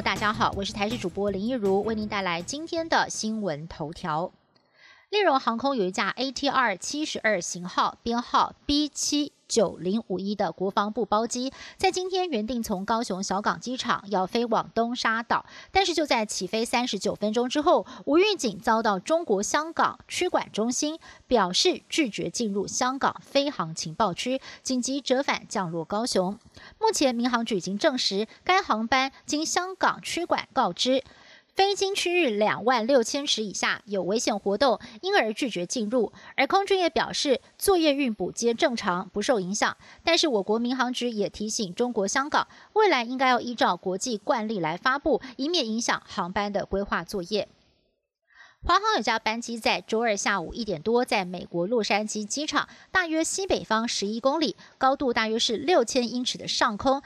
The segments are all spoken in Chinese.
大家好，我是台视主播林一如，为您带来今天的新闻头条。利荣航空有一架 ATR 七十二型号，编号 B 七。九零五一的国防部包机，在今天原定从高雄小港机场要飞往东沙岛，但是就在起飞三十九分钟之后，无预警遭到中国香港区管中心表示拒绝进入香港飞航情报区，紧急折返降落高雄。目前民航局已经证实，该航班经香港区管告知。飞经区域两万六千尺以下有危险活动，因而拒绝进入。而空军也表示，作业运补皆正常，不受影响。但是我国民航局也提醒中国香港，未来应该要依照国际惯例来发布，以免影响航班的规划作业。华航有架班机在周二下午一点多，在美国洛杉矶机场大约西北方十一公里，高度大约是六千英尺的上空。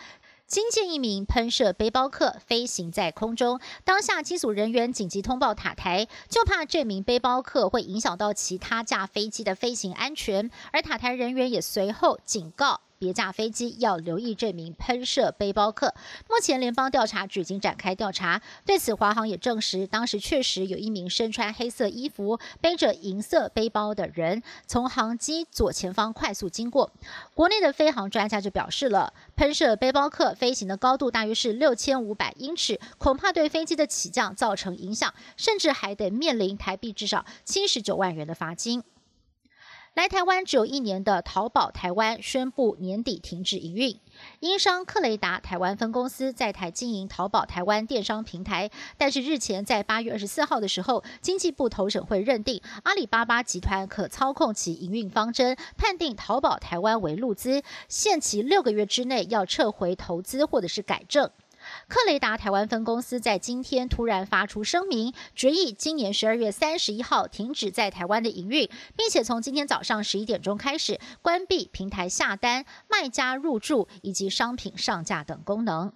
惊见一名喷射背包客飞行在空中，当下机组人员紧急通报塔台，就怕这名背包客会影响到其他架飞机的飞行安全，而塔台人员也随后警告。别架飞机要留意这名喷射背包客。目前联邦调查局已经展开调查。对此，华航也证实，当时确实有一名身穿黑色衣服、背着银色背包的人从航机左前方快速经过。国内的飞航专家就表示了，喷射背包客飞行的高度大约是六千五百英尺，恐怕对飞机的起降造成影响，甚至还得面临台币至少七十九万元的罚金。来台湾只有一年的淘宝台湾宣布年底停止营运。英商克雷达台湾分公司在台经营淘宝台湾电商平台，但是日前在八月二十四号的时候，经济部投审会认定阿里巴巴集团可操控其营运方针，判定淘宝台湾为路资，限期六个月之内要撤回投资或者是改正。克雷达台湾分公司在今天突然发出声明，决议今年十二月三十一号停止在台湾的营运，并且从今天早上十一点钟开始关闭平台下单、卖家入驻以及商品上架等功能。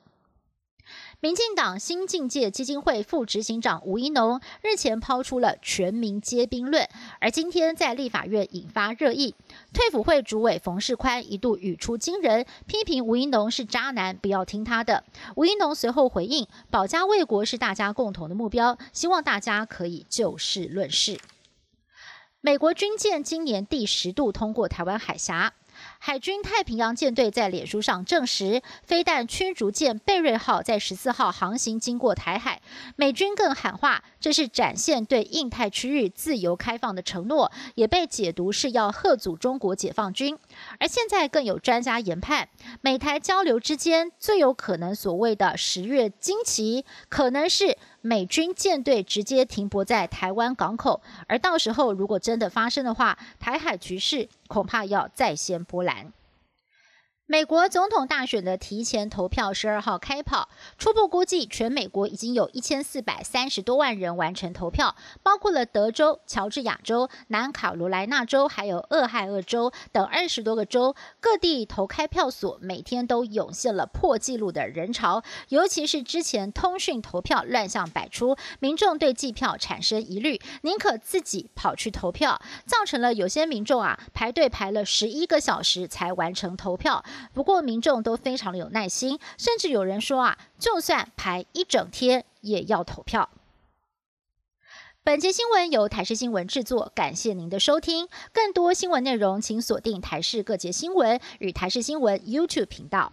民进党新境界基金会副执行长吴一农日前抛出了全民皆兵论，而今天在立法院引发热议。退辅会主委冯世宽一度语出惊人，批评吴一农是渣男，不要听他的。吴一农随后回应：保家卫国是大家共同的目标，希望大家可以就事论事。美国军舰今年第十度通过台湾海峡。海军太平洋舰队在脸书上证实，飞弹驱逐舰贝瑞号在十四号航行经过台海。美军更喊话，这是展现对印太区域自由开放的承诺，也被解读是要贺阻中国解放军。而现在更有专家研判，美台交流之间最有可能所谓的十月惊奇，可能是美军舰队直接停泊在台湾港口。而到时候如果真的发生的话，台海局势。恐怕要再掀波澜。美国总统大选的提前投票十二号开跑，初步估计全美国已经有一千四百三十多万人完成投票，包括了德州、乔治亚州、南卡罗来纳州，还有俄亥俄州等二十多个州。各地投开票所每天都涌现了破纪录的人潮，尤其是之前通讯投票乱象百出，民众对计票产生疑虑，宁可自己跑去投票，造成了有些民众啊排队排了十一个小时才完成投票。不过民众都非常的有耐心，甚至有人说啊，就算排一整天也要投票。本节新闻由台视新闻制作，感谢您的收听。更多新闻内容，请锁定台视各节新闻与台视新闻 YouTube 频道。